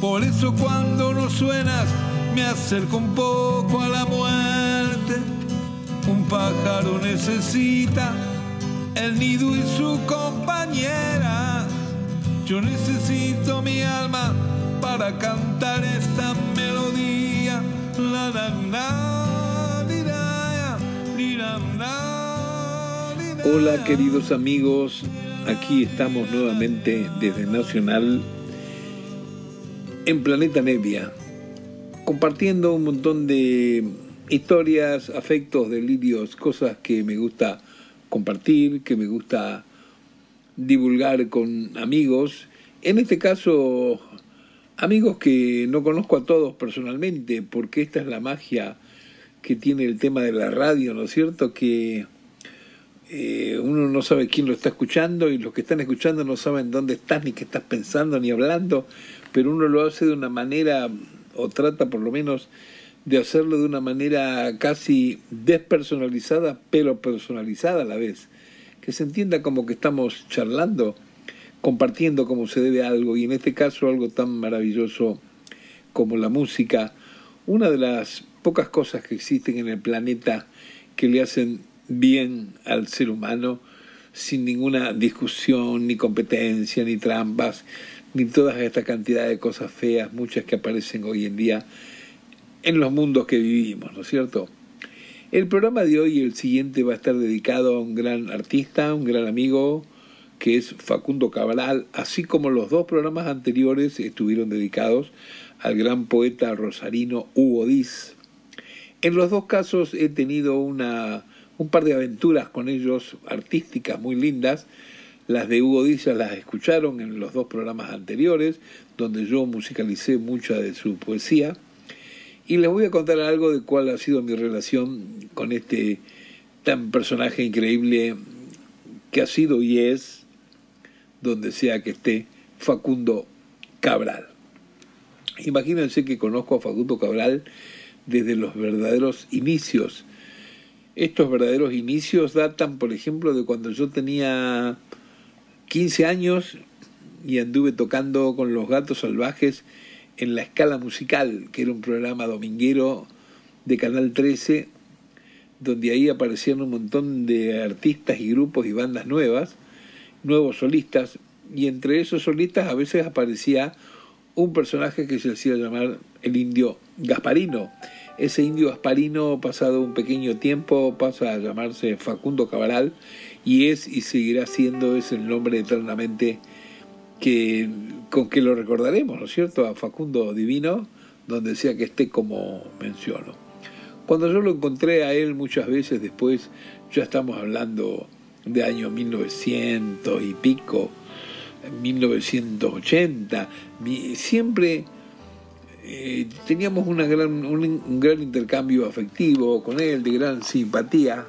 Por eso cuando no suenas me acerco un poco a la muerte. Un pájaro necesita el nido y su compañera. Yo necesito mi alma para cantar esta melodía. La, la, la. Hola queridos amigos, aquí estamos nuevamente desde Nacional en Planeta Nevia, compartiendo un montón de historias, afectos, delirios, cosas que me gusta compartir, que me gusta divulgar con amigos. En este caso, amigos que no conozco a todos personalmente, porque esta es la magia que tiene el tema de la radio, ¿no es cierto? Que eh, uno no sabe quién lo está escuchando y los que están escuchando no saben dónde estás, ni qué estás pensando, ni hablando, pero uno lo hace de una manera, o trata por lo menos de hacerlo de una manera casi despersonalizada, pero personalizada a la vez. Que se entienda como que estamos charlando, compartiendo como se debe algo, y en este caso algo tan maravilloso como la música, una de las pocas cosas que existen en el planeta que le hacen bien al ser humano sin ninguna discusión, ni competencia, ni trampas, ni toda esta cantidad de cosas feas, muchas que aparecen hoy en día en los mundos que vivimos, ¿no es cierto? El programa de hoy y el siguiente va a estar dedicado a un gran artista, un gran amigo, que es Facundo Cabral, así como los dos programas anteriores estuvieron dedicados al gran poeta rosarino Hugo Diz. En los dos casos he tenido una, un par de aventuras con ellos artísticas muy lindas. Las de Hugo ya las escucharon en los dos programas anteriores, donde yo musicalicé mucha de su poesía. Y les voy a contar algo de cuál ha sido mi relación con este tan personaje increíble que ha sido y es, donde sea que esté, Facundo Cabral. Imagínense que conozco a Facundo Cabral desde los verdaderos inicios. Estos verdaderos inicios datan, por ejemplo, de cuando yo tenía 15 años y anduve tocando con los gatos salvajes en la escala musical, que era un programa dominguero de Canal 13, donde ahí aparecían un montón de artistas y grupos y bandas nuevas, nuevos solistas, y entre esos solistas a veces aparecía un personaje que se hacía llamar el indio Gasparino. Ese indio Gasparino, pasado un pequeño tiempo, pasa a llamarse Facundo Cabral y es y seguirá siendo ese el nombre eternamente que, con que lo recordaremos, ¿no es cierto? A Facundo Divino, donde sea que esté como menciono. Cuando yo lo encontré a él muchas veces después, ya estamos hablando de año 1900 y pico, 1980, siempre eh, teníamos una gran, un gran intercambio afectivo con él, de gran simpatía.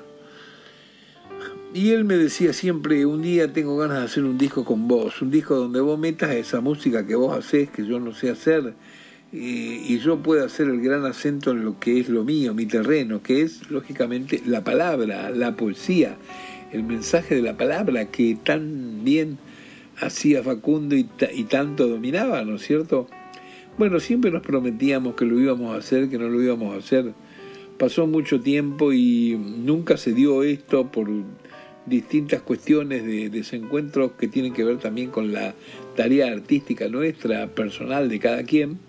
Y él me decía siempre, un día tengo ganas de hacer un disco con vos, un disco donde vos metas esa música que vos haces, que yo no sé hacer, y, y yo pueda hacer el gran acento en lo que es lo mío, mi terreno, que es, lógicamente, la palabra, la poesía, el mensaje de la palabra que tan bien hacía Facundo y, y tanto dominaba, ¿no es cierto? Bueno, siempre nos prometíamos que lo íbamos a hacer, que no lo íbamos a hacer. Pasó mucho tiempo y nunca se dio esto por distintas cuestiones de desencuentros que tienen que ver también con la tarea artística nuestra, personal de cada quien.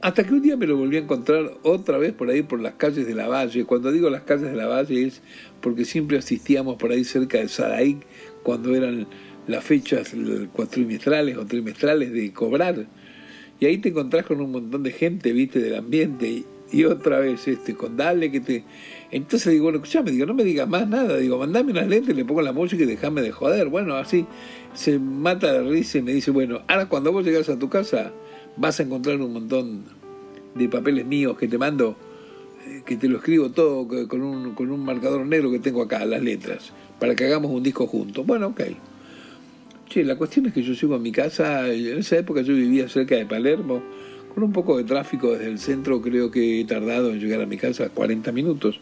Hasta que un día me lo volví a encontrar otra vez por ahí por las calles de la Valle. Cuando digo las calles de la Valle es porque siempre asistíamos por ahí cerca de Saraí cuando eran las fechas cuatrimestrales o trimestrales de cobrar. Y ahí te encontrás con un montón de gente, viste, del ambiente. Y otra vez este, con dale que te... Entonces digo, bueno, me digo, no me digas más nada, digo, mandame unas lentes, le pongo la música y déjame de joder. Bueno, así se mata de risa y me dice, bueno, ahora cuando vos llegas a tu casa vas a encontrar un montón de papeles míos que te mando, eh, que te lo escribo todo con un, con un marcador negro que tengo acá, las letras, para que hagamos un disco juntos. Bueno, ok. Che, la cuestión es que yo llego a mi casa, en esa época yo vivía cerca de Palermo, un poco de tráfico desde el centro creo que he tardado en llegar a mi casa 40 minutos.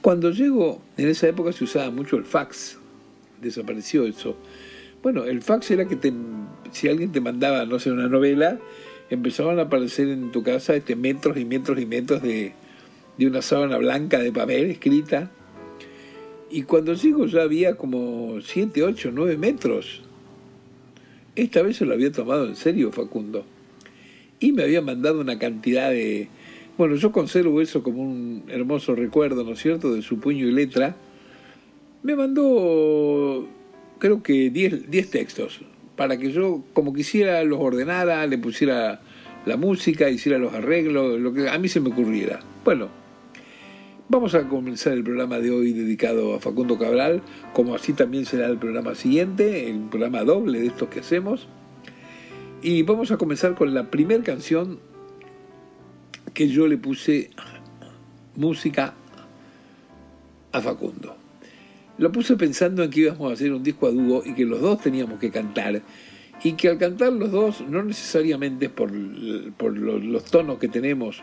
Cuando llego, en esa época se usaba mucho el fax, desapareció eso. Bueno, el fax era que te, si alguien te mandaba, no sé, una novela, empezaban a aparecer en tu casa este, metros y metros y metros de, de una sábana blanca de papel escrita. Y cuando llego ya había como 7, 8, 9 metros esta vez se lo había tomado en serio Facundo. Y me había mandado una cantidad de... Bueno, yo conservo eso como un hermoso recuerdo, ¿no es cierto?, de su puño y letra. Me mandó, creo que 10 textos, para que yo, como quisiera, los ordenara, le pusiera la música, hiciera los arreglos, lo que a mí se me ocurriera. Bueno, Vamos a comenzar el programa de hoy dedicado a Facundo Cabral, como así también será el programa siguiente, el programa doble de estos que hacemos. Y vamos a comenzar con la primera canción que yo le puse música a Facundo. Lo puse pensando en que íbamos a hacer un disco a dúo y que los dos teníamos que cantar. Y que al cantar los dos, no necesariamente por, por los tonos que tenemos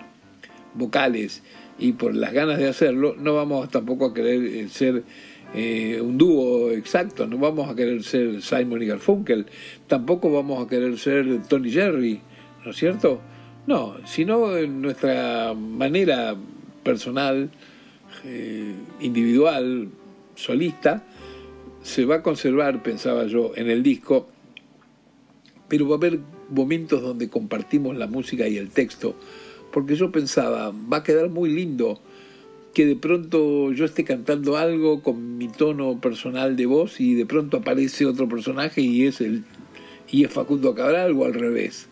vocales, y por las ganas de hacerlo, no vamos tampoco a querer eh, ser eh, un dúo exacto, no vamos a querer ser Simon y Garfunkel, tampoco vamos a querer ser Tony Jerry, ¿no es cierto? No, sino en nuestra manera personal, eh, individual, solista, se va a conservar, pensaba yo, en el disco, pero va a haber momentos donde compartimos la música y el texto porque yo pensaba, va a quedar muy lindo que de pronto yo esté cantando algo con mi tono personal de voz y de pronto aparece otro personaje y es el y es Facundo Cabral o al revés.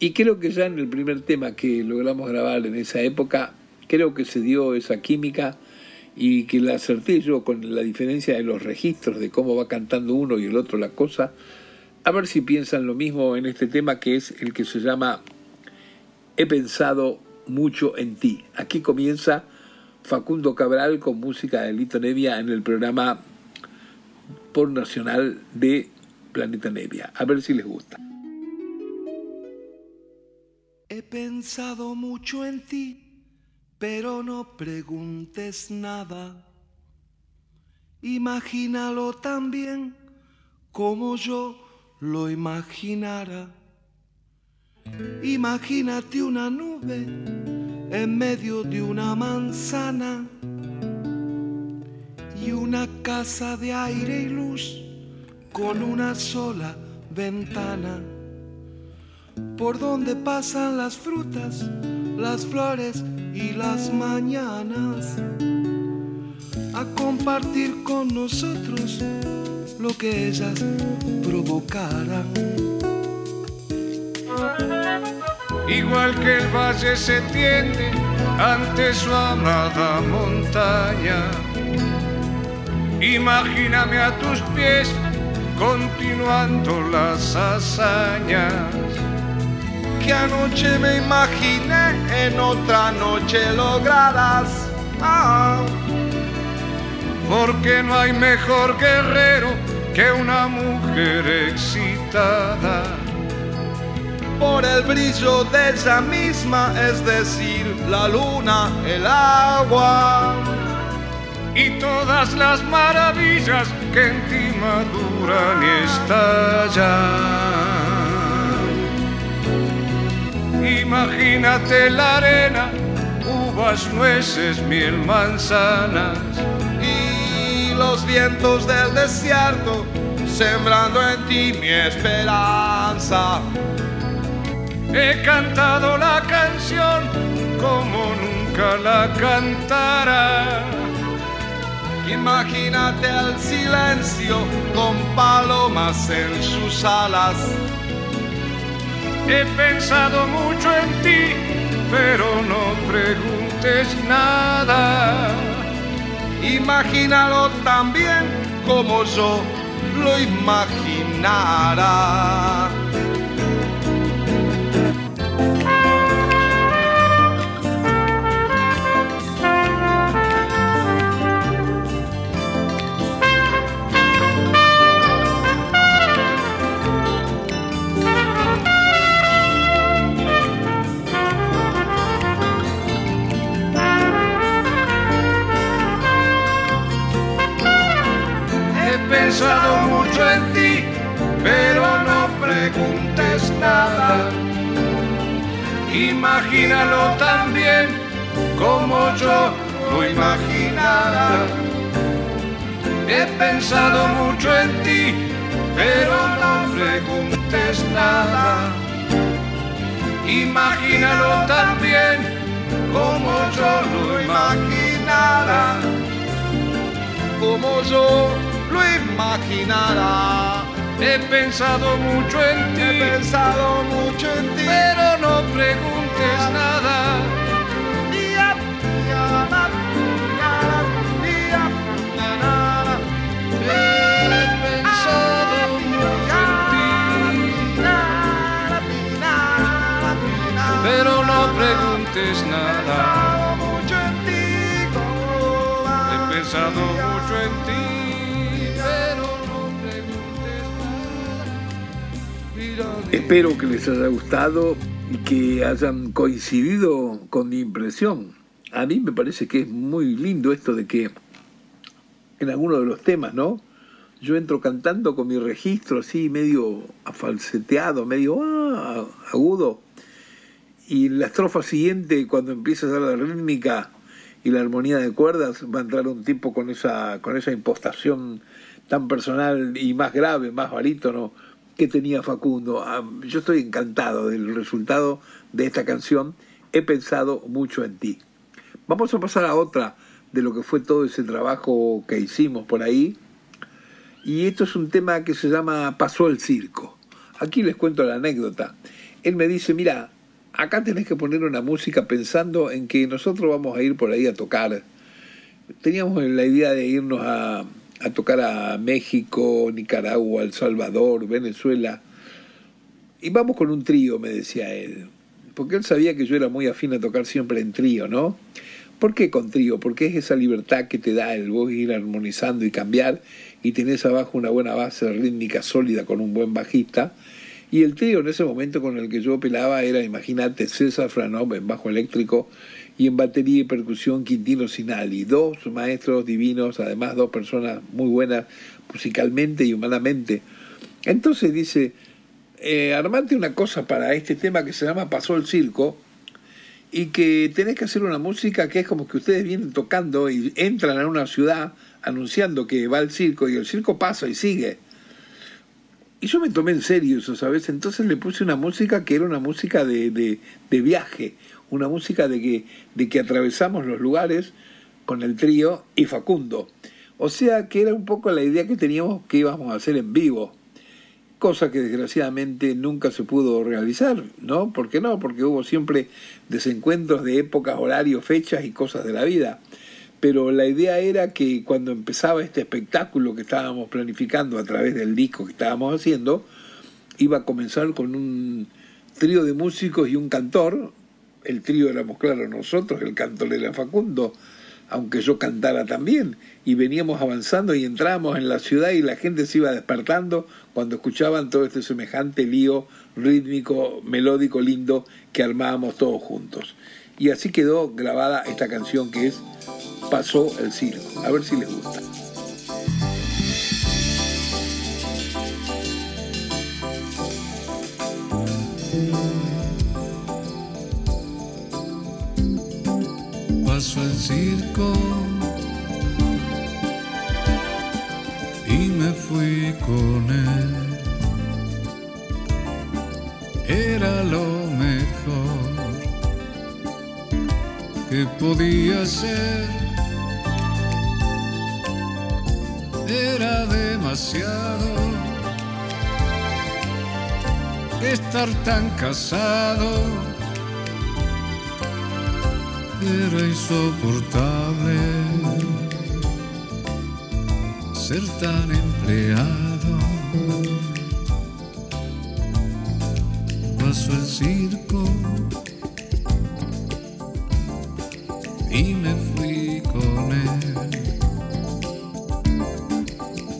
Y creo que ya en el primer tema que logramos grabar en esa época, creo que se dio esa química y que la acerté yo con la diferencia de los registros de cómo va cantando uno y el otro la cosa. A ver si piensan lo mismo en este tema que es el que se llama He pensado mucho en ti. Aquí comienza Facundo Cabral con música de Lito Nevia en el programa por nacional de Planeta Nevia. A ver si les gusta. He pensado mucho en ti, pero no preguntes nada. Imagínalo también como yo lo imaginara. Imagínate una nube en medio de una manzana y una casa de aire y luz con una sola ventana. Por donde pasan las frutas, las flores y las mañanas. A compartir con nosotros lo que ellas provocaran igual que el valle se tiende ante su amada montaña. Imagíname a tus pies continuando las hazañas que anoche me imaginé en otra noche lograrás. Ah, porque no hay mejor guerrero que una mujer excitada por el brillo de ella misma, es decir, la luna, el agua. Y todas las maravillas que en ti maduran y estallan. Imagínate la arena, uvas, nueces, miel, manzanas. Y los vientos del desierto sembrando en ti mi esperanza he cantado la canción como nunca la cantara. Imagínate el silencio con palomas en sus alas. He pensado mucho en ti, pero no preguntes nada. Imagínalo también como yo lo imaginara. Pensado mucho en ti, pero no preguntes nada. Imagínalo también como yo lo imaginara. He pensado mucho en ti, pero no preguntes nada. Imagínalo también como yo lo imaginara. Como yo lo. He pensado mucho en ti, he pensado mucho en ti, pero no preguntes nada. He pensado mucho en ti, pero no preguntes nada. He pensado mucho en ti. Espero que les haya gustado y que hayan coincidido con mi impresión. A mí me parece que es muy lindo esto de que en alguno de los temas, ¿no? Yo entro cantando con mi registro así medio afalseteado, medio ah, agudo. Y en la estrofa siguiente, cuando empieza a dar la rítmica y la armonía de cuerdas, va a entrar un tipo con esa, con esa impostación tan personal y más grave, más barítono que tenía Facundo. Ah, Yo estoy encantado del resultado de esta canción. He pensado mucho en ti. Vamos a pasar a otra de lo que fue todo ese trabajo que hicimos por ahí. Y esto es un tema que se llama Pasó el circo. Aquí les cuento la anécdota. Él me dice, mira, acá tenés que poner una música pensando en que nosotros vamos a ir por ahí a tocar. Teníamos la idea de irnos a, a tocar a México, Nicaragua, El Salvador, Venezuela. Y vamos con un trío, me decía él. Porque él sabía que yo era muy afín a tocar siempre en trío, ¿no? ¿Por qué con trío? Porque es esa libertad que te da el vos ir armonizando y cambiar y tenés abajo una buena base rítmica sólida con un buen bajista. Y el trío en ese momento con el que yo pelaba era, imagínate, César Franov en bajo eléctrico y en batería y percusión Quintino Sinali. Dos maestros divinos, además dos personas muy buenas musicalmente y humanamente. Entonces dice, eh, armate una cosa para este tema que se llama Pasó el Circo y que tenés que hacer una música que es como que ustedes vienen tocando y entran a una ciudad anunciando que va el circo y el circo pasa y sigue. Y yo me tomé en serio eso, ¿sabes? Entonces le puse una música que era una música de, de, de viaje, una música de que, de que atravesamos los lugares con el trío y Facundo. O sea que era un poco la idea que teníamos que íbamos a hacer en vivo cosa que desgraciadamente nunca se pudo realizar, ¿no? ¿Por qué no? Porque hubo siempre desencuentros de épocas, horarios, fechas y cosas de la vida. Pero la idea era que cuando empezaba este espectáculo que estábamos planificando a través del disco que estábamos haciendo, iba a comenzar con un trío de músicos y un cantor. El trío éramos, claro, nosotros, el cantor era Facundo, aunque yo cantara también, y veníamos avanzando y entramos en la ciudad y la gente se iba despertando cuando escuchaban todo este semejante lío rítmico, melódico, lindo que armábamos todos juntos. Y así quedó grabada esta canción que es Pasó el circo. A ver si les gusta. El circo y me fui con él. Era lo mejor que podía ser. Era demasiado estar tan casado Era insoportable ser tan empleado. Pasó el circo y me fui con él.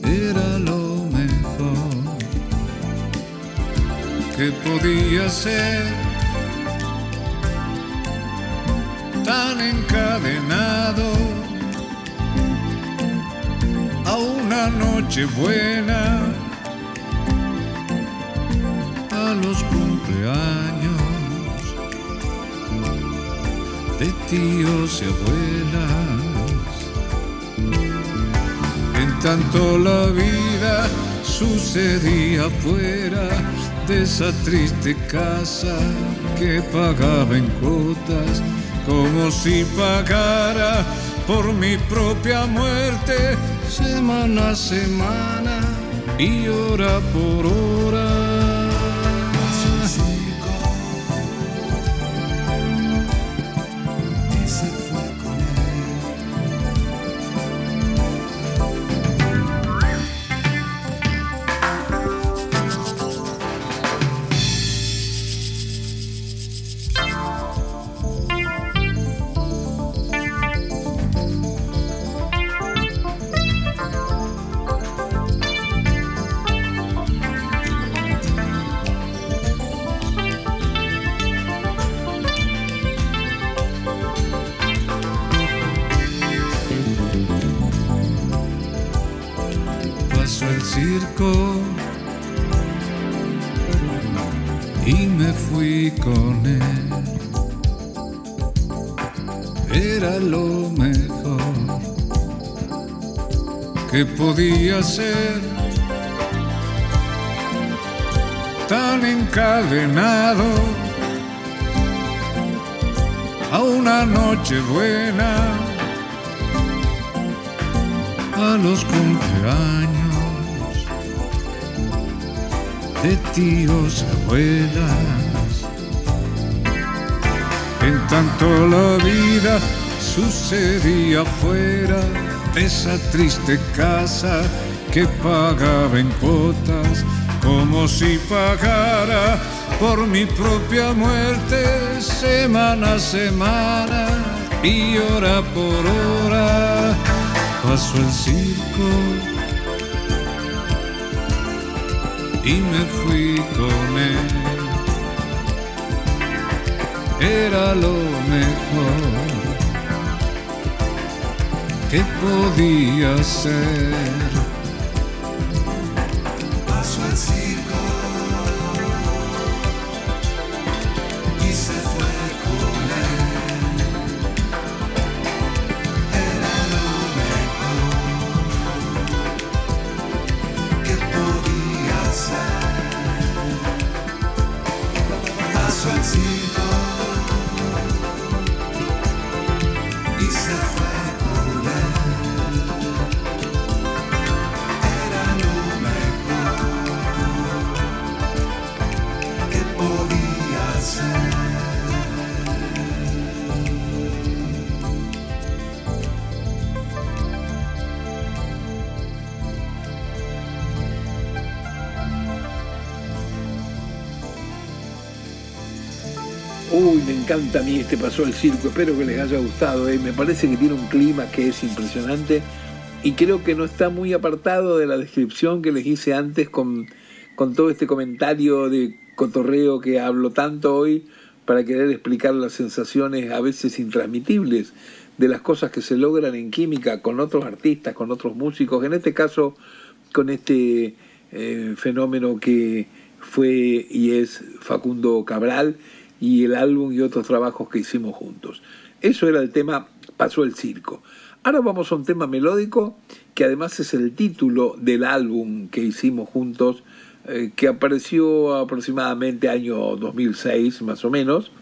Era lo mejor que podía ser. Encadenado a una noche buena, a los cumpleaños de tíos y abuelas. En tanto la vida sucedía fuera de esa triste casa que pagaba en cuotas, como si pagara por mi propia muerte, semana a semana y hora por hora. Que podía ser. Tan encadenado a una noche buena a los cumpleaños de tíos abuelas. En tanto la vida sucedía fuera de esa triste casa que pagaba en cuotas, como si pagara por mi propia muerte semana a semana y hora por hora pasó el circo y me fui con él. Era lo mejor que podía ser. Encanta a mí este Pasó el Circo, espero que les haya gustado, ¿eh? me parece que tiene un clima que es impresionante y creo que no está muy apartado de la descripción que les hice antes con, con todo este comentario de cotorreo que hablo tanto hoy para querer explicar las sensaciones a veces intransmitibles de las cosas que se logran en química con otros artistas, con otros músicos, en este caso con este eh, fenómeno que fue y es Facundo Cabral y el álbum y otros trabajos que hicimos juntos. Eso era el tema Pasó el Circo. Ahora vamos a un tema melódico que además es el título del álbum que hicimos juntos, eh, que apareció aproximadamente año 2006 más o menos.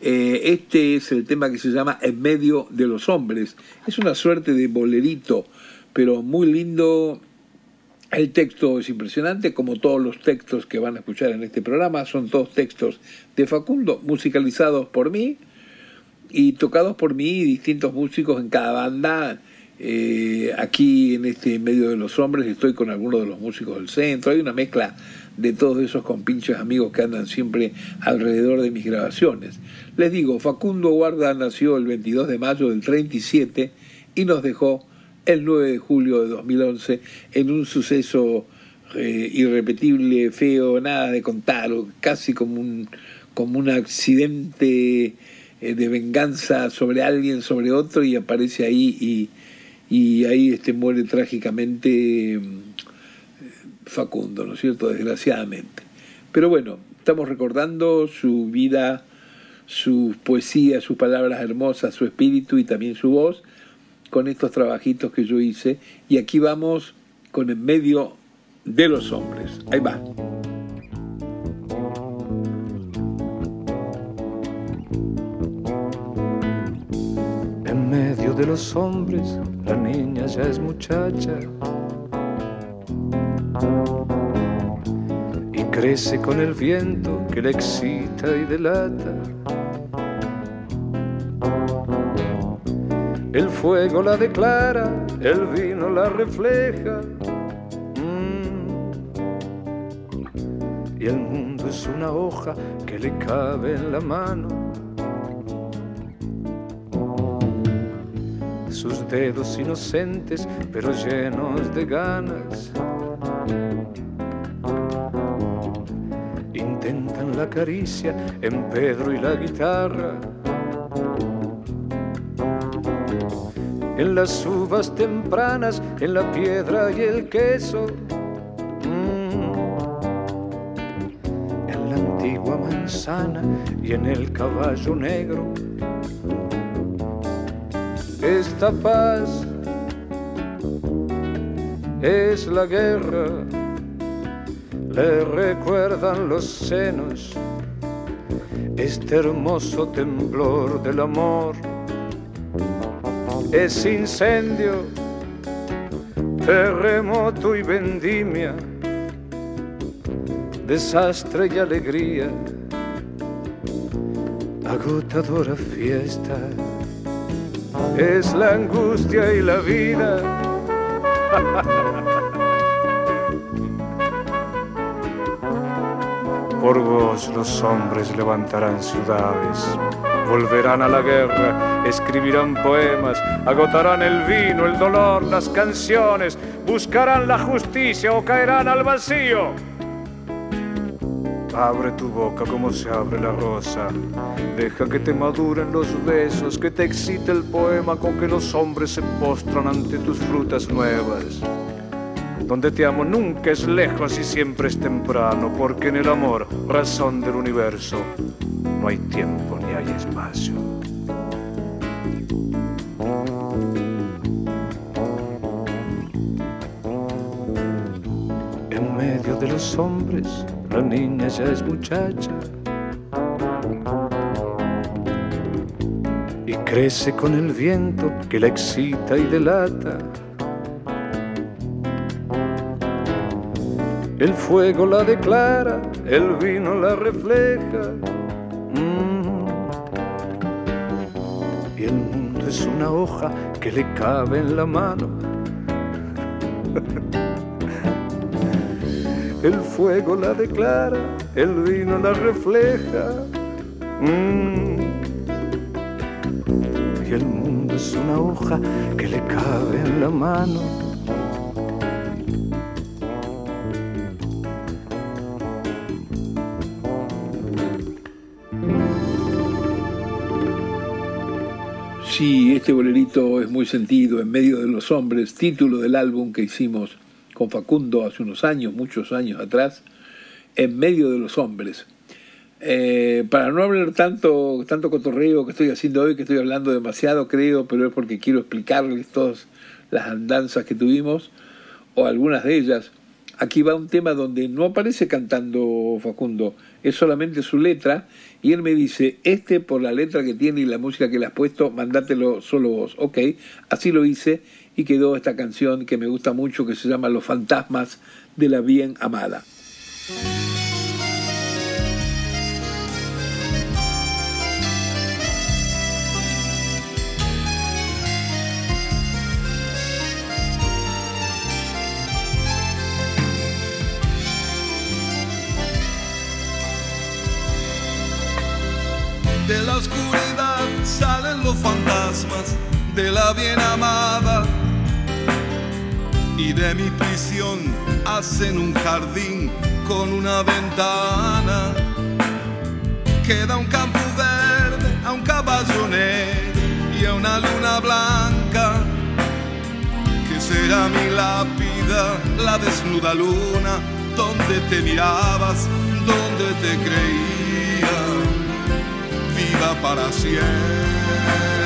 Eh, este es el tema que se llama En medio de los hombres. Es una suerte de bolerito, pero muy lindo. El texto es impresionante, como todos los textos que van a escuchar en este programa, son todos textos de Facundo, musicalizados por mí. y tocados por mí y distintos músicos en cada banda. Eh, aquí en este medio de los hombres estoy con algunos de los músicos del centro. Hay una mezcla de todos esos compinches amigos que andan siempre alrededor de mis grabaciones. Les digo, Facundo Guarda nació el 22 de mayo del 37 y nos dejó el 9 de julio de 2011 en un suceso eh, irrepetible, feo, nada de contar, casi como un, como un accidente eh, de venganza sobre alguien, sobre otro, y aparece ahí y, y ahí este, muere trágicamente mm, Facundo, ¿no es cierto? Desgraciadamente. Pero bueno, estamos recordando su vida, su poesía, sus palabras hermosas, su espíritu y también su voz con estos trabajitos que yo hice. Y aquí vamos con en medio de los hombres. Ahí va. En medio de los hombres, la niña ya es muchacha. Y crece con el viento que la excita y delata. El fuego la declara, el vino la refleja y el mundo es una hoja que le cabe en la mano. Sus dedos inocentes pero llenos de ganas. Intentan la caricia en Pedro y la guitarra. En las uvas tempranas, en la piedra y el queso y en el caballo negro. Esta paz es la guerra, le recuerdan los senos, este hermoso temblor del amor. Es incendio, terremoto y vendimia, desastre y alegría agotadora fiesta. Es la angustia y la vida. Por vos los hombres levantarán ciudades, volverán a la guerra, escribirán poemas, agotarán el vino, el dolor, las canciones, buscarán la justicia o caerán al vacío. Abre tu boca como se abre la rosa. Deja que te maduren los besos, que te excite el poema con que los hombres se postran ante tus frutas nuevas. Donde te amo nunca es lejos y siempre es temprano, porque en el amor, razón del universo, no hay tiempo ni hay espacio. En medio de los hombres, la niña ya es muchacha y crece con el viento que la excita y delata. El fuego la declara, el vino la refleja. Es una hoja que le cabe en la mano. El fuego la declara, el vino la refleja. Mm. Y el mundo es una hoja que le cabe en la mano. Sí, este bolerito es muy sentido, en medio de los hombres, título del álbum que hicimos con Facundo hace unos años, muchos años atrás, en medio de los hombres. Eh, para no hablar tanto, tanto cotorreo que estoy haciendo hoy, que estoy hablando demasiado, creo, pero es porque quiero explicarles todas las andanzas que tuvimos, o algunas de ellas. Aquí va un tema donde no aparece cantando Facundo, es solamente su letra, y él me dice, este por la letra que tiene y la música que le has puesto, mandátelo solo vos. Ok, así lo hice, y quedó esta canción que me gusta mucho que se llama Los fantasmas de la bien amada. Bien amada. Y de mi prisión hacen un jardín con una ventana. Queda un campo verde a un caballo negro y a una luna blanca. Que será mi lápida, la desnuda luna donde te mirabas, donde te creía, viva para siempre.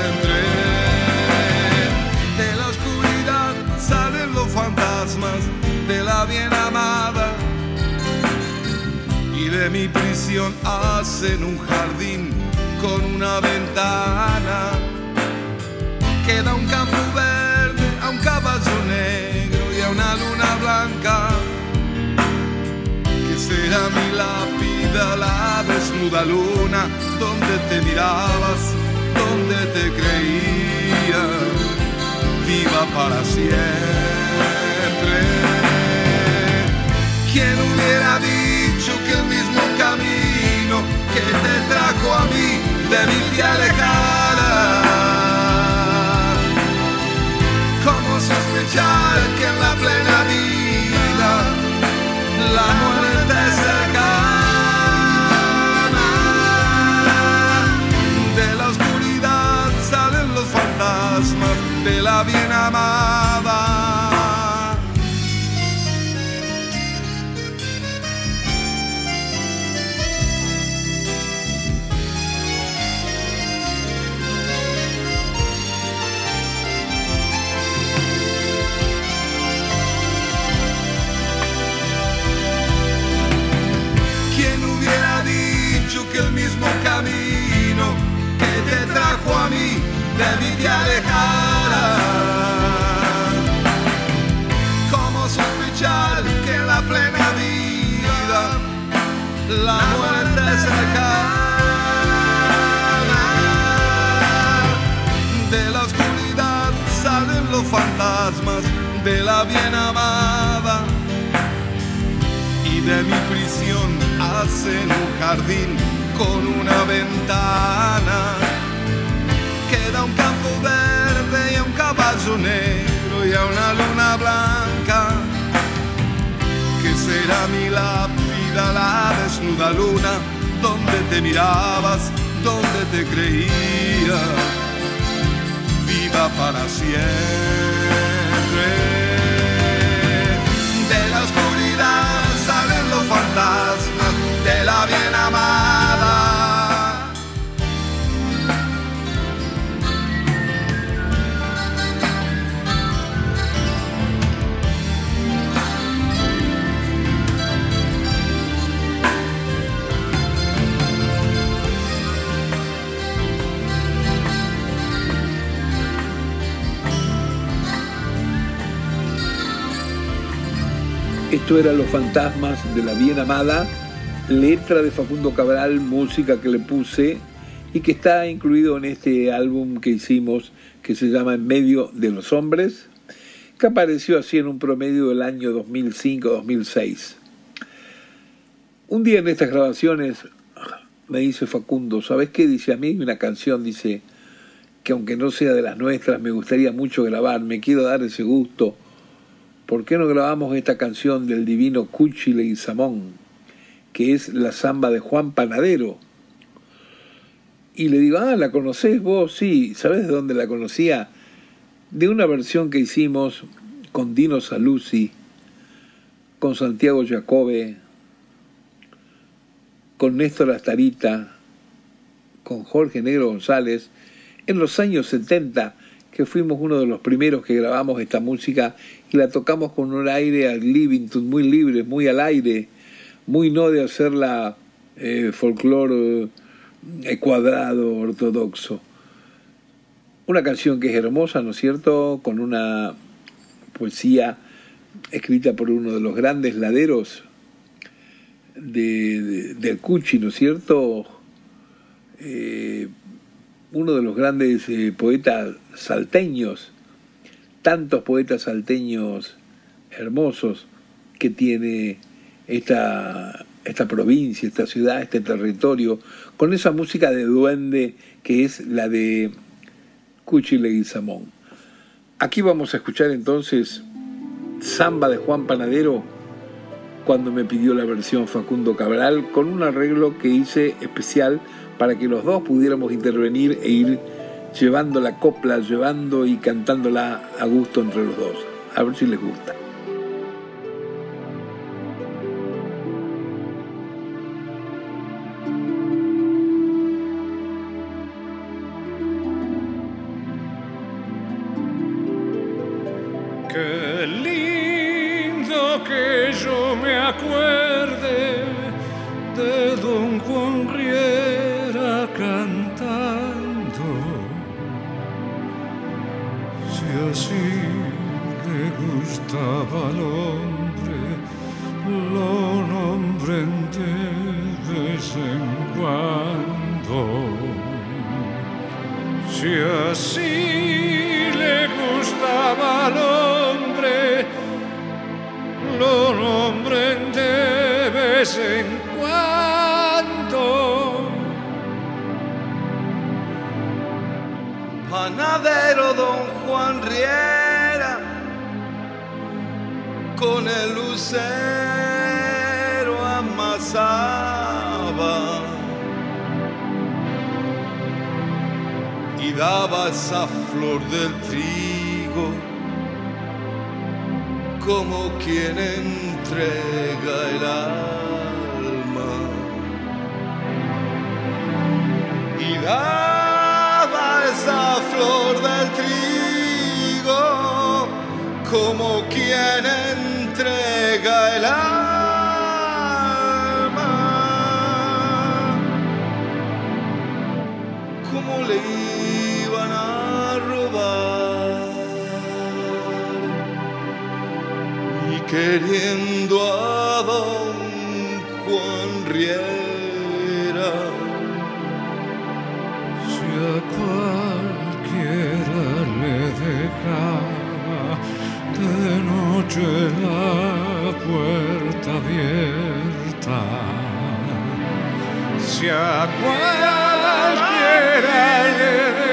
Fantasmas de la bien amada y de mi prisión hacen un jardín con una ventana. Queda un campo verde a un caballo negro y a una luna blanca que será mi lápida, la desnuda luna donde te mirabas, donde te creía, viva para siempre. ¿Quién hubiera dicho que el mismo camino que te trajo a mí de tía te alejara? ¿Cómo sospechar que en la plena vida la muerte cercana? De la oscuridad salen los fantasmas de la bien amada y de mi prisión hacen un jardín con una ventana. Queda un campo verde y un caballo negro y a una luna blanca. Que será mi lápida, la desnuda luna donde te mirabas, donde te creía, viva para siempre Esto era Los Fantasmas de la Bien Amada, letra de Facundo Cabral, música que le puse y que está incluido en este álbum que hicimos que se llama En medio de los hombres, que apareció así en un promedio del año 2005-2006. Un día en estas grabaciones me dice Facundo, ¿sabes qué? Dice a mí una canción, dice que aunque no sea de las nuestras, me gustaría mucho grabar, me quiero dar ese gusto ¿por qué no grabamos esta canción del divino Cuchi Leguizamón, que es la samba de Juan Panadero? Y le digo, ah, ¿la conocés vos? Sí, ¿sabés de dónde la conocía? De una versión que hicimos con Dino Saluzzi, con Santiago Jacobe, con Néstor Astarita, con Jorge Negro González, en los años 70, que fuimos uno de los primeros que grabamos esta música y la tocamos con un aire al Livington muy libre, muy al aire, muy no de hacerla eh, folclore eh, cuadrado, ortodoxo. Una canción que es hermosa, ¿no es cierto? Con una poesía escrita por uno de los grandes laderos de, de- del Cuchi, ¿no es cierto? Eh, uno de los grandes eh, poetas salteños, tantos poetas salteños hermosos que tiene esta, esta provincia, esta ciudad, este territorio, con esa música de duende que es la de Cuchi Leguizamón. Aquí vamos a escuchar entonces Samba de Juan Panadero cuando me pidió la versión Facundo Cabral con un arreglo que hice especial para que los dos pudiéramos intervenir e ir llevando la copla, llevando y cantándola a gusto entre los dos. A ver si les gusta. vez en cuando. Panadero don Juan Riera con el lucero amasaba y daba esa flor del trigo como quien entrega el alma. llegaba esa flor del trigo, como quien entrega el alma. Como le iban a robar y queriendo a noche la puerta abierta. Si a cualquiera le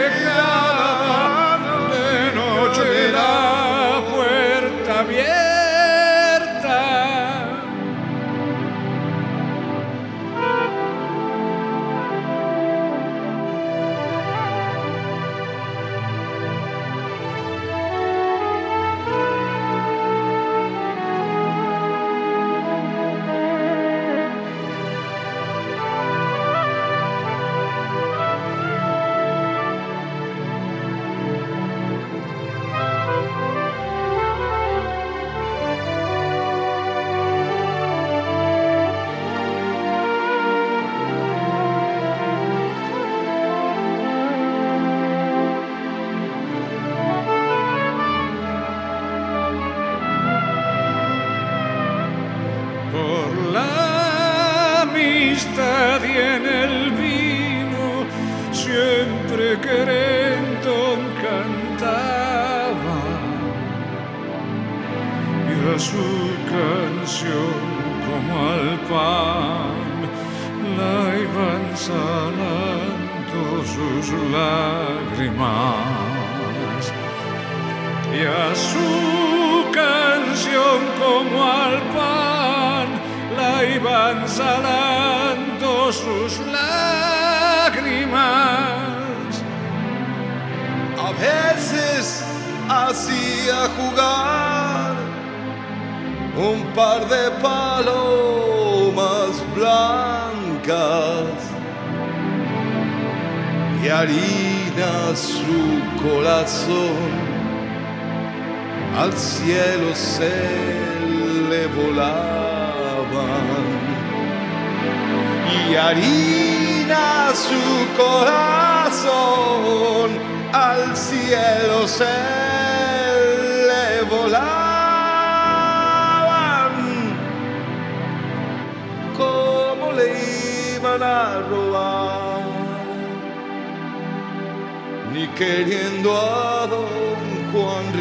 y harina su corazón al cielo se le volaban. ¿Cómo le iban a robar? Ni queriendo a don Juan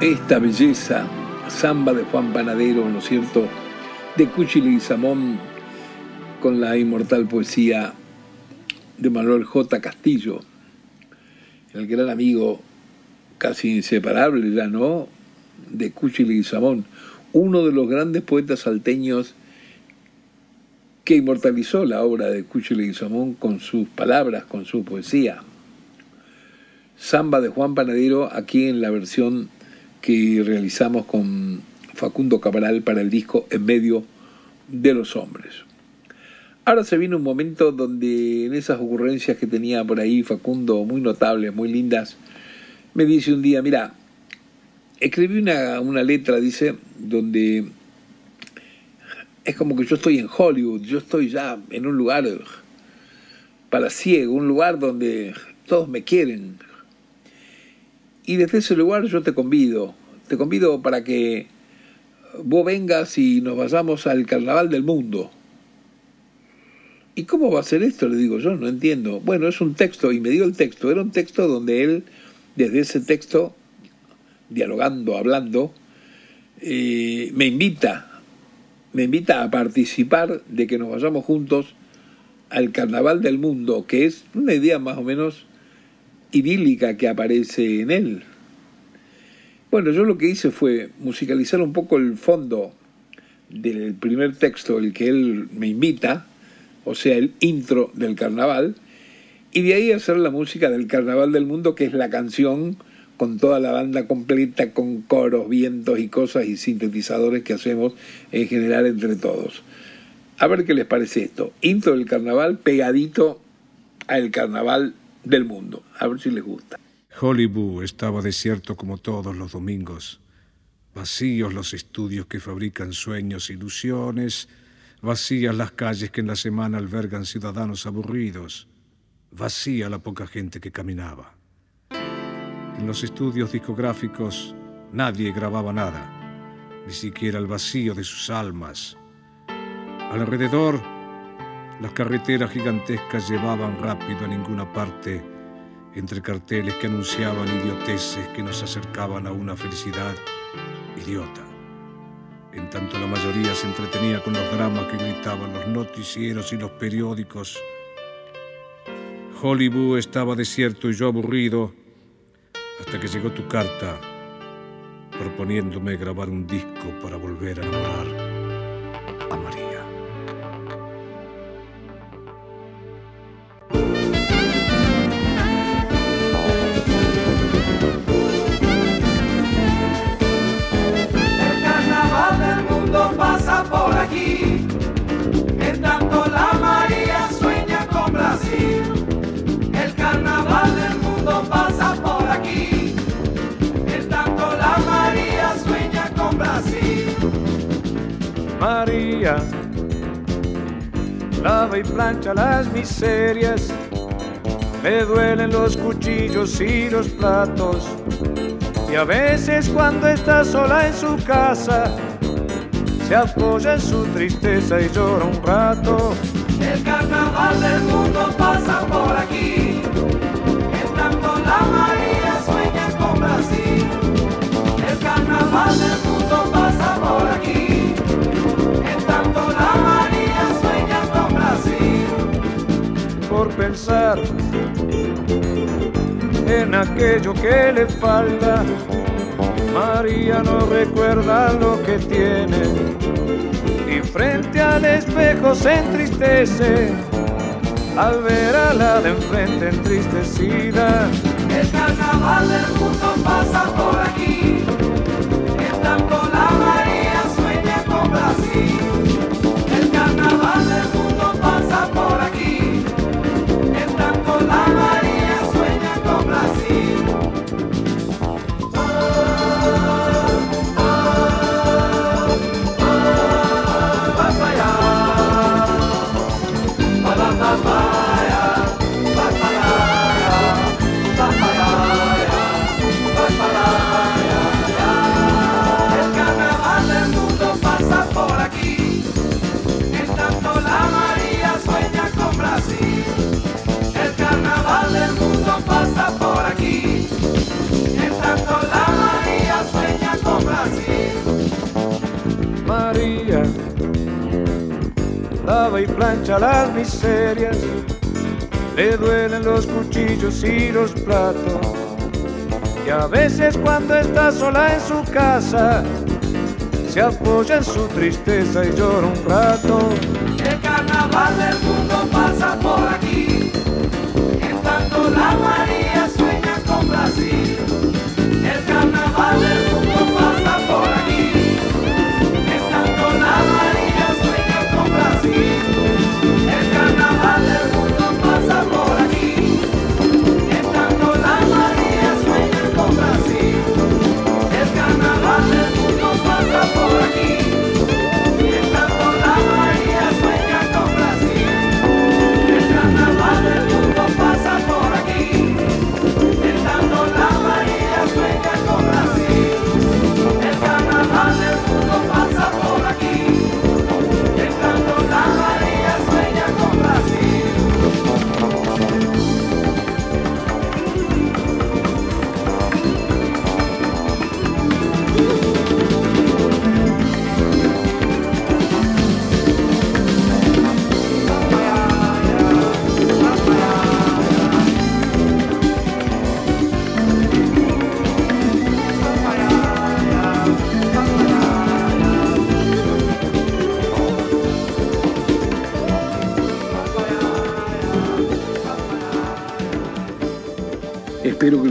esta belleza, samba de Juan Panadero, ¿no es cierto?, de Cuchile y Samón, con la inmortal poesía de Manuel J. Castillo, el gran amigo casi inseparable ya, ¿no?, de Cuchile y Samón, uno de los grandes poetas salteños que inmortalizó la obra de Cuchile y Samón con sus palabras, con su poesía. Samba de Juan Panadero, aquí en la versión que realizamos con Facundo Cabral para el disco En medio de los hombres. Ahora se viene un momento donde en esas ocurrencias que tenía por ahí Facundo, muy notables, muy lindas, me dice un día, mira, escribí una, una letra, dice, donde es como que yo estoy en Hollywood, yo estoy ya en un lugar para ciego, un lugar donde todos me quieren, y desde ese lugar yo te convido, te convido para que vos vengas y nos vayamos al carnaval del mundo. ¿Y cómo va a ser esto? Le digo yo, no entiendo. Bueno, es un texto, y me dio el texto, era un texto donde él, desde ese texto, dialogando, hablando, eh, me invita, me invita a participar de que nos vayamos juntos al carnaval del mundo, que es una idea más o menos idílica que aparece en él. Bueno, yo lo que hice fue musicalizar un poco el fondo del primer texto, el que él me invita, o sea, el intro del carnaval, y de ahí hacer la música del Carnaval del Mundo, que es la canción con toda la banda completa, con coros, vientos y cosas y sintetizadores que hacemos en general entre todos. A ver qué les parece esto. Intro del carnaval pegadito al carnaval del mundo. A ver si les gusta. Hollywood estaba desierto como todos los domingos. Vacíos los estudios que fabrican sueños ilusiones, vacías las calles que en la semana albergan ciudadanos aburridos, vacía la poca gente que caminaba. En los estudios discográficos nadie grababa nada, ni siquiera el vacío de sus almas. Alrededor, las carreteras gigantescas llevaban rápido a ninguna parte entre carteles que anunciaban idioteces que nos acercaban a una felicidad idiota. En tanto la mayoría se entretenía con los dramas que gritaban los noticieros y los periódicos. Hollywood estaba desierto y yo aburrido hasta que llegó tu carta proponiéndome grabar un disco para volver a enamorar a María. Miserias. Me duelen los cuchillos y los platos. Y a veces cuando está sola en su casa, se apoya en su tristeza y llora un rato. El carnaval del mundo pasa por aquí. En tanto la María sueña con Brasil. El carnaval del mundo pensar en aquello que le falta. María no recuerda lo que tiene y frente al espejo se entristece al ver a la de enfrente entristecida. El carnaval del mundo pasa por aquí. En tanto la María sueña con Brasil. Y plancha las miserias, le duelen los cuchillos y los platos. Y a veces cuando está sola en su casa, se apoya en su tristeza y llora un rato. El carnaval del mundo pasa por aquí, en tanto la María sueña con Brasil.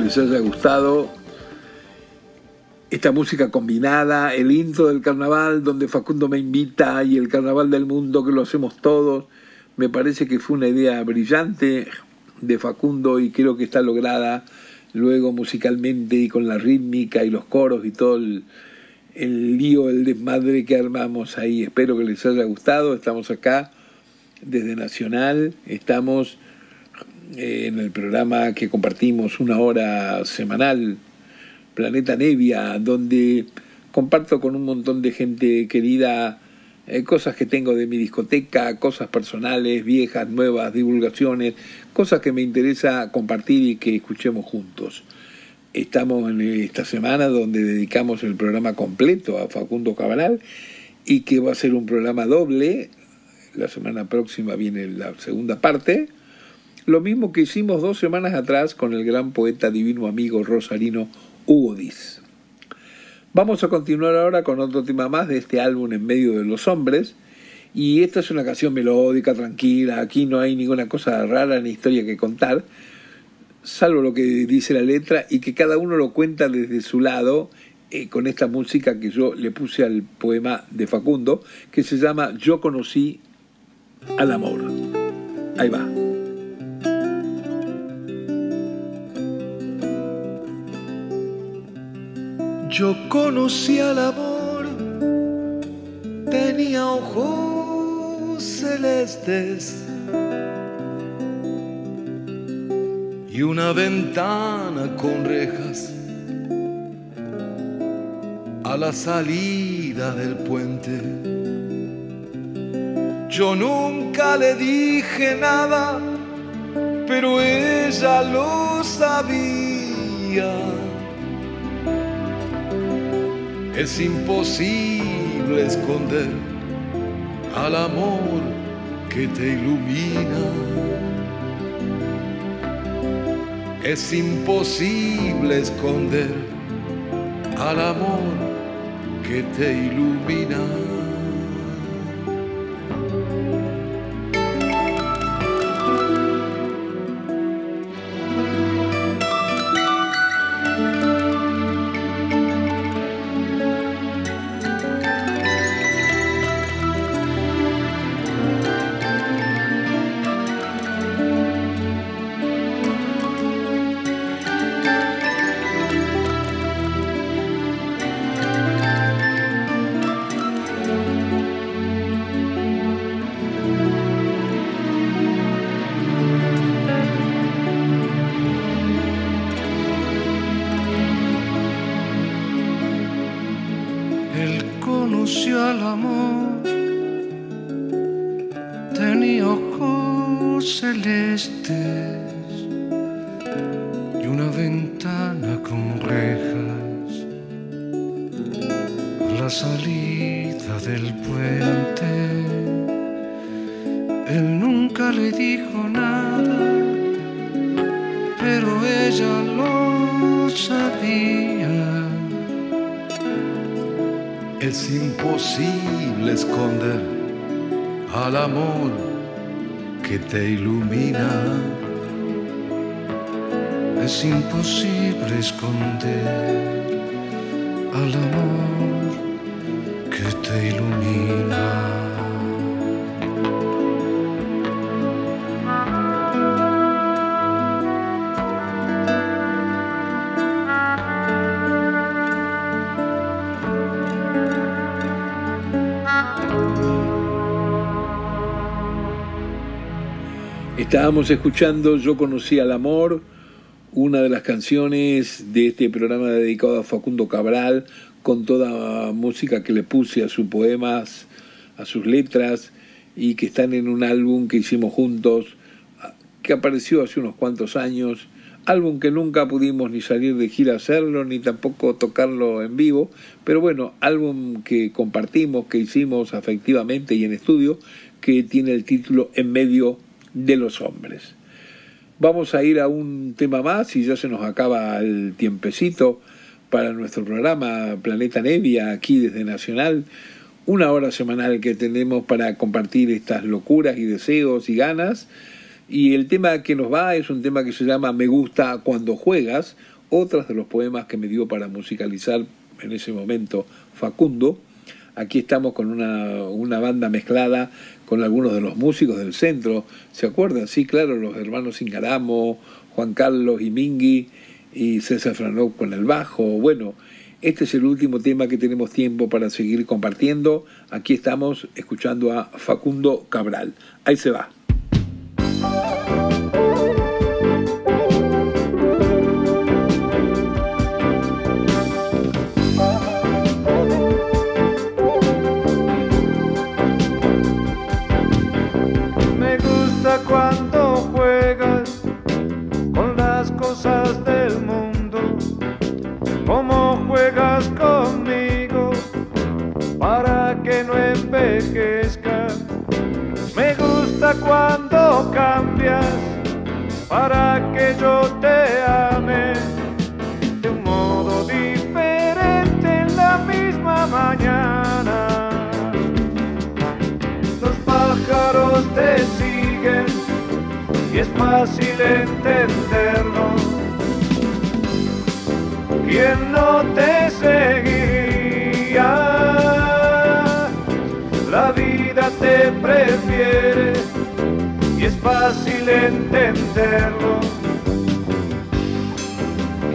Les haya gustado esta música combinada, el intro del carnaval donde Facundo me invita y el carnaval del mundo que lo hacemos todos. Me parece que fue una idea brillante de Facundo y creo que está lograda luego musicalmente y con la rítmica y los coros y todo el, el lío, el desmadre que armamos ahí. Espero que les haya gustado. Estamos acá desde Nacional, estamos en el programa que compartimos una hora semanal, Planeta Nevia, donde comparto con un montón de gente querida eh, cosas que tengo de mi discoteca, cosas personales, viejas, nuevas, divulgaciones, cosas que me interesa compartir y que escuchemos juntos. Estamos en esta semana donde dedicamos el programa completo a Facundo Cabral y que va a ser un programa doble. La semana próxima viene la segunda parte. Lo mismo que hicimos dos semanas atrás con el gran poeta divino amigo rosarino Hugo Diz. Vamos a continuar ahora con otro tema más de este álbum En medio de los hombres. Y esta es una canción melódica, tranquila, aquí no hay ninguna cosa rara ni historia que contar, salvo lo que dice la letra y que cada uno lo cuenta desde su lado eh, con esta música que yo le puse al poema de Facundo, que se llama Yo conocí al amor. Ahí va. Yo conocí al amor, tenía ojos celestes y una ventana con rejas a la salida del puente. Yo nunca le dije nada, pero ella lo sabía. Es imposible esconder al amor que te ilumina. Es imposible esconder al amor que te ilumina. Es imposible esconder al amor que te ilumina. Estábamos escuchando Yo conocí al amor, una de las canciones de este programa dedicado a Facundo Cabral, con toda música que le puse a sus poemas, a sus letras, y que están en un álbum que hicimos juntos, que apareció hace unos cuantos años, álbum que nunca pudimos ni salir de gira a hacerlo, ni tampoco tocarlo en vivo, pero bueno, álbum que compartimos, que hicimos afectivamente y en estudio, que tiene el título En medio de los hombres. Vamos a ir a un tema más y ya se nos acaba el tiempecito para nuestro programa Planeta Nevia aquí desde Nacional. Una hora semanal que tenemos para compartir estas locuras y deseos y ganas. Y el tema que nos va es un tema que se llama Me gusta cuando juegas, otras de los poemas que me dio para musicalizar en ese momento Facundo. Aquí estamos con una, una banda mezclada con algunos de los músicos del centro. ¿Se acuerdan? Sí, claro, los hermanos Ingaramo, Juan Carlos y Mingui y César Franó con el bajo. Bueno, este es el último tema que tenemos tiempo para seguir compartiendo. Aquí estamos escuchando a Facundo Cabral. Ahí se va. Yo te ame de un modo diferente en la misma mañana. Los pájaros te siguen y es fácil entenderlo. ¿Quién no te seguiría? la vida te prefiere y es fácil entenderlo.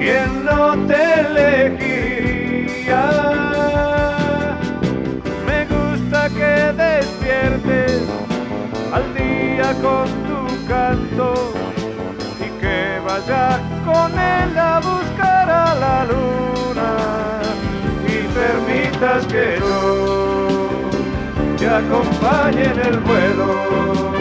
¿Quién no te elegiría? Me gusta que despiertes al día con tu canto y que vayas con él a buscar a la luna y permitas que yo te acompañe en el vuelo.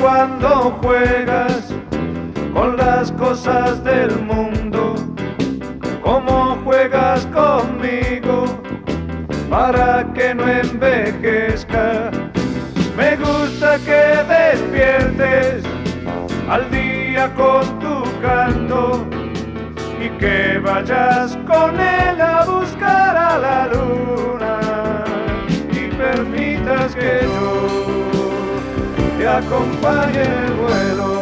Cuando juegas con las cosas del mundo, como juegas conmigo para que no envejezca. Me gusta que despiertes al día con tu canto y que vayas con él a buscar a la luna y permitas que yo te acompañe el.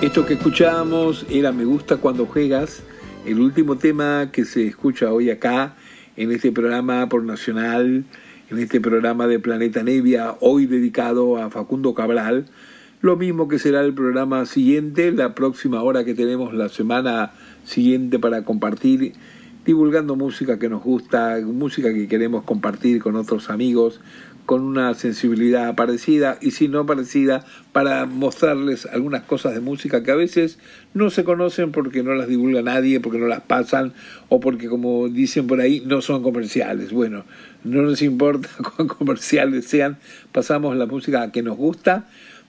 Esto que escuchábamos era Me gusta cuando juegas, el último tema que se escucha hoy acá en este programa por Nacional en este programa de Planeta Nevia, hoy dedicado a Facundo Cabral. Lo mismo que será el programa siguiente, la próxima hora que tenemos la semana siguiente para compartir, divulgando música que nos gusta, música que queremos compartir con otros amigos, con una sensibilidad parecida y si no parecida para mostrarles algunas cosas de música que a veces no se conocen porque no las divulga nadie, porque no las pasan o porque como dicen por ahí no son comerciales. Bueno, no nos importa cuán comerciales sean, pasamos la música que nos gusta.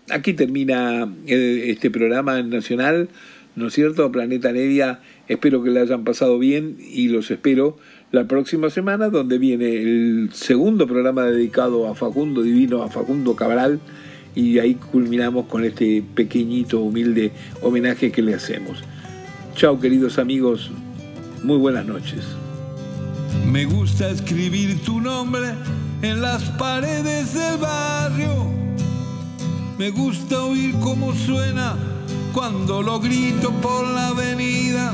Aquí termina eh, este programa nacional, ¿no es cierto? Planeta Nevia, espero que le hayan pasado bien y los espero la próxima semana, donde viene el segundo programa dedicado a Facundo Divino, a Facundo Cabral, y ahí culminamos con este pequeñito, humilde homenaje que le hacemos. Chao queridos amigos, muy buenas noches. Me gusta escribir tu nombre en las paredes del barrio. Me gusta oír cómo suena cuando lo grito por la avenida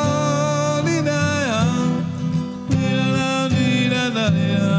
love you.